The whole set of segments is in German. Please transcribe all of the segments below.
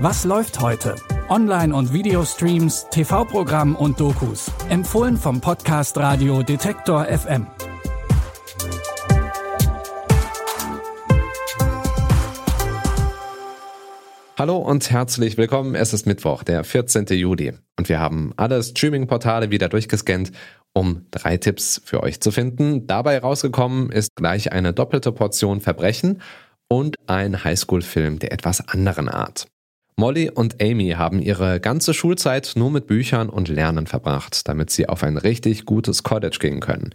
Was läuft heute? Online- und Videostreams, TV-Programm und Dokus. Empfohlen vom Podcast Radio Detektor FM. Hallo und herzlich willkommen. Es ist Mittwoch, der 14. Juli. Und wir haben alle Streaming-Portale wieder durchgescannt, um drei Tipps für euch zu finden. Dabei rausgekommen ist gleich eine doppelte Portion Verbrechen und ein Highschool-Film der etwas anderen Art. Molly und Amy haben ihre ganze Schulzeit nur mit Büchern und Lernen verbracht, damit sie auf ein richtig gutes College gehen können.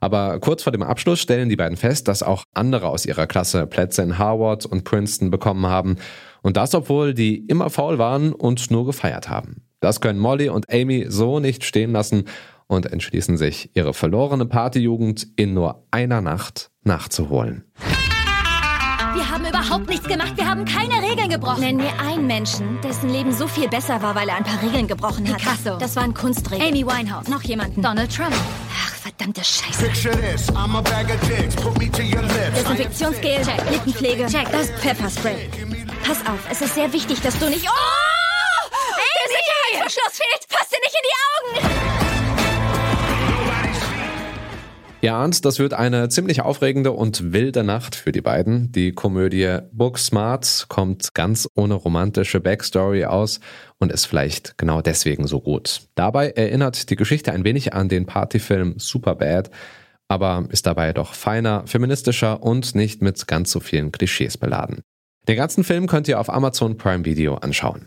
Aber kurz vor dem Abschluss stellen die beiden fest, dass auch andere aus ihrer Klasse Plätze in Harvard und Princeton bekommen haben. Und das, obwohl die immer faul waren und nur gefeiert haben. Das können Molly und Amy so nicht stehen lassen und entschließen sich, ihre verlorene Partyjugend in nur einer Nacht nachzuholen haben überhaupt nichts gemacht. Wir haben keine Regeln gebrochen. Nenn mir einen Menschen, dessen Leben so viel besser war, weil er ein paar Regeln gebrochen hat. Picasso. Das waren Kunstregeln. Amy Winehouse. Noch jemanden. Donald Trump. Ach, verdammte Scheiße. Desinfektionsgel. Check. Lippenpflege. Check. Das Pfefferspray. Pass auf, es ist sehr wichtig, dass du nicht... Oh! Amy! Der Sicherheitsverschluss fehlt. Fass dir nicht in die Augen! Ihr ahnt, das wird eine ziemlich aufregende und wilde Nacht für die beiden. Die Komödie Booksmart kommt ganz ohne romantische Backstory aus und ist vielleicht genau deswegen so gut. Dabei erinnert die Geschichte ein wenig an den Partyfilm Superbad, aber ist dabei doch feiner, feministischer und nicht mit ganz so vielen Klischees beladen. Den ganzen Film könnt ihr auf Amazon Prime Video anschauen.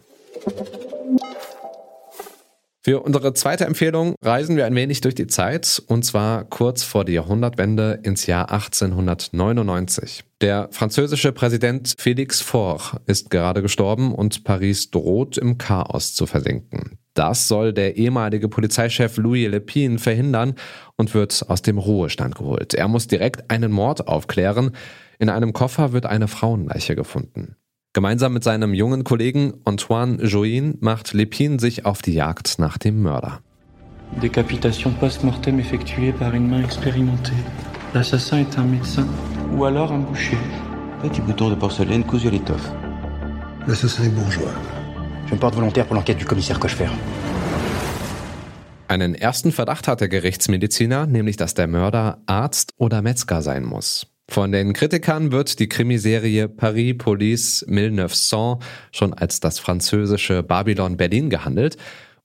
Für unsere zweite Empfehlung reisen wir ein wenig durch die Zeit und zwar kurz vor der Jahrhundertwende ins Jahr 1899. Der französische Präsident Félix Faure ist gerade gestorben und Paris droht im Chaos zu versinken. Das soll der ehemalige Polizeichef Louis Lepine verhindern und wird aus dem Ruhestand geholt. Er muss direkt einen Mord aufklären. In einem Koffer wird eine Frauenleiche gefunden. Gemeinsam mit seinem jungen Kollegen Antoine Join macht Lépine sich auf die Jagd nach dem Mörder. Décapitation post-mortem effectuée par une main expérimentée. L'assassin est un médecin ou alors un boucher. Petit bouton de porcelaine cousu à l'étoffe. L'assassin est bourgeois. Je me porte volontaire pour l'enquête du commissaire Cochefer. Einen ersten Verdacht hat der Gerichtsmediziner, nämlich dass der Mörder Arzt oder Metzger sein muss. Von den Kritikern wird die Krimiserie Paris Police 1900 schon als das französische Babylon Berlin gehandelt.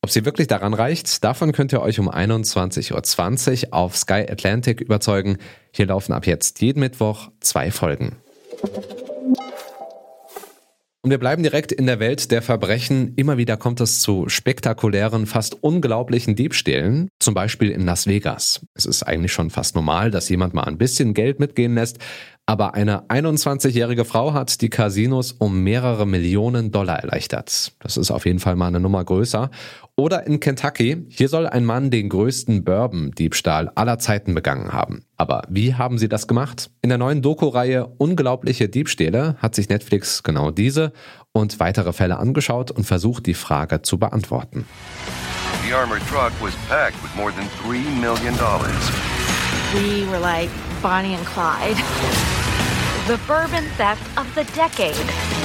Ob sie wirklich daran reicht, davon könnt ihr euch um 21.20 Uhr auf Sky Atlantic überzeugen. Hier laufen ab jetzt jeden Mittwoch zwei Folgen. Und wir bleiben direkt in der Welt der Verbrechen. Immer wieder kommt es zu spektakulären, fast unglaublichen Diebstählen, zum Beispiel in Las Vegas. Es ist eigentlich schon fast normal, dass jemand mal ein bisschen Geld mitgehen lässt, aber eine 21-jährige Frau hat die Casinos um mehrere Millionen Dollar erleichtert. Das ist auf jeden Fall mal eine Nummer größer. Oder in Kentucky, hier soll ein Mann den größten Bourbon-Diebstahl aller Zeiten begangen haben. Aber wie haben sie das gemacht? In der neuen Doku-Reihe Unglaubliche Diebstähle hat sich Netflix genau diese und weitere Fälle angeschaut und versucht, die Frage zu beantworten. The armored truck was packed with more than $3 million. We were like Bonnie and Clyde. The bourbon theft of the decade.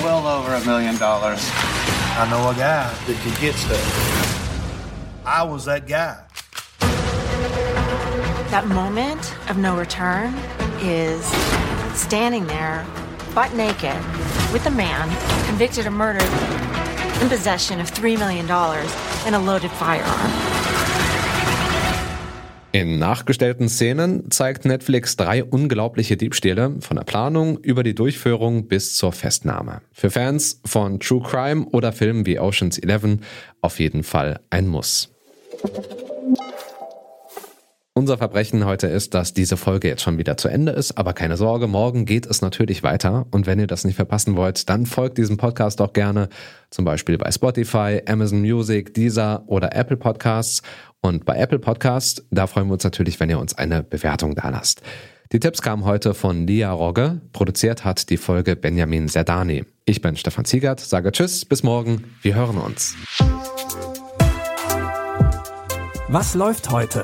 Well over a million dollars. I know a guy that could get stuff. I was that guy. That moment of no return is standing there, butt naked, with a man convicted of murder in possession of $3 million and a loaded firearm. In nachgestellten Szenen zeigt Netflix drei unglaubliche Diebstähle, von der Planung über die Durchführung bis zur Festnahme. Für Fans von True Crime oder Filmen wie Ocean's Eleven auf jeden Fall ein Muss. Unser Verbrechen heute ist, dass diese Folge jetzt schon wieder zu Ende ist, aber keine Sorge, morgen geht es natürlich weiter. Und wenn ihr das nicht verpassen wollt, dann folgt diesem Podcast auch gerne, zum Beispiel bei Spotify, Amazon Music, Deezer oder Apple Podcasts. Und bei Apple Podcasts, da freuen wir uns natürlich, wenn ihr uns eine Bewertung da lasst. Die Tipps kamen heute von Lia Rogge. Produziert hat die Folge Benjamin Serdani. Ich bin Stefan Ziegert, sage Tschüss, bis morgen. Wir hören uns. Was läuft heute?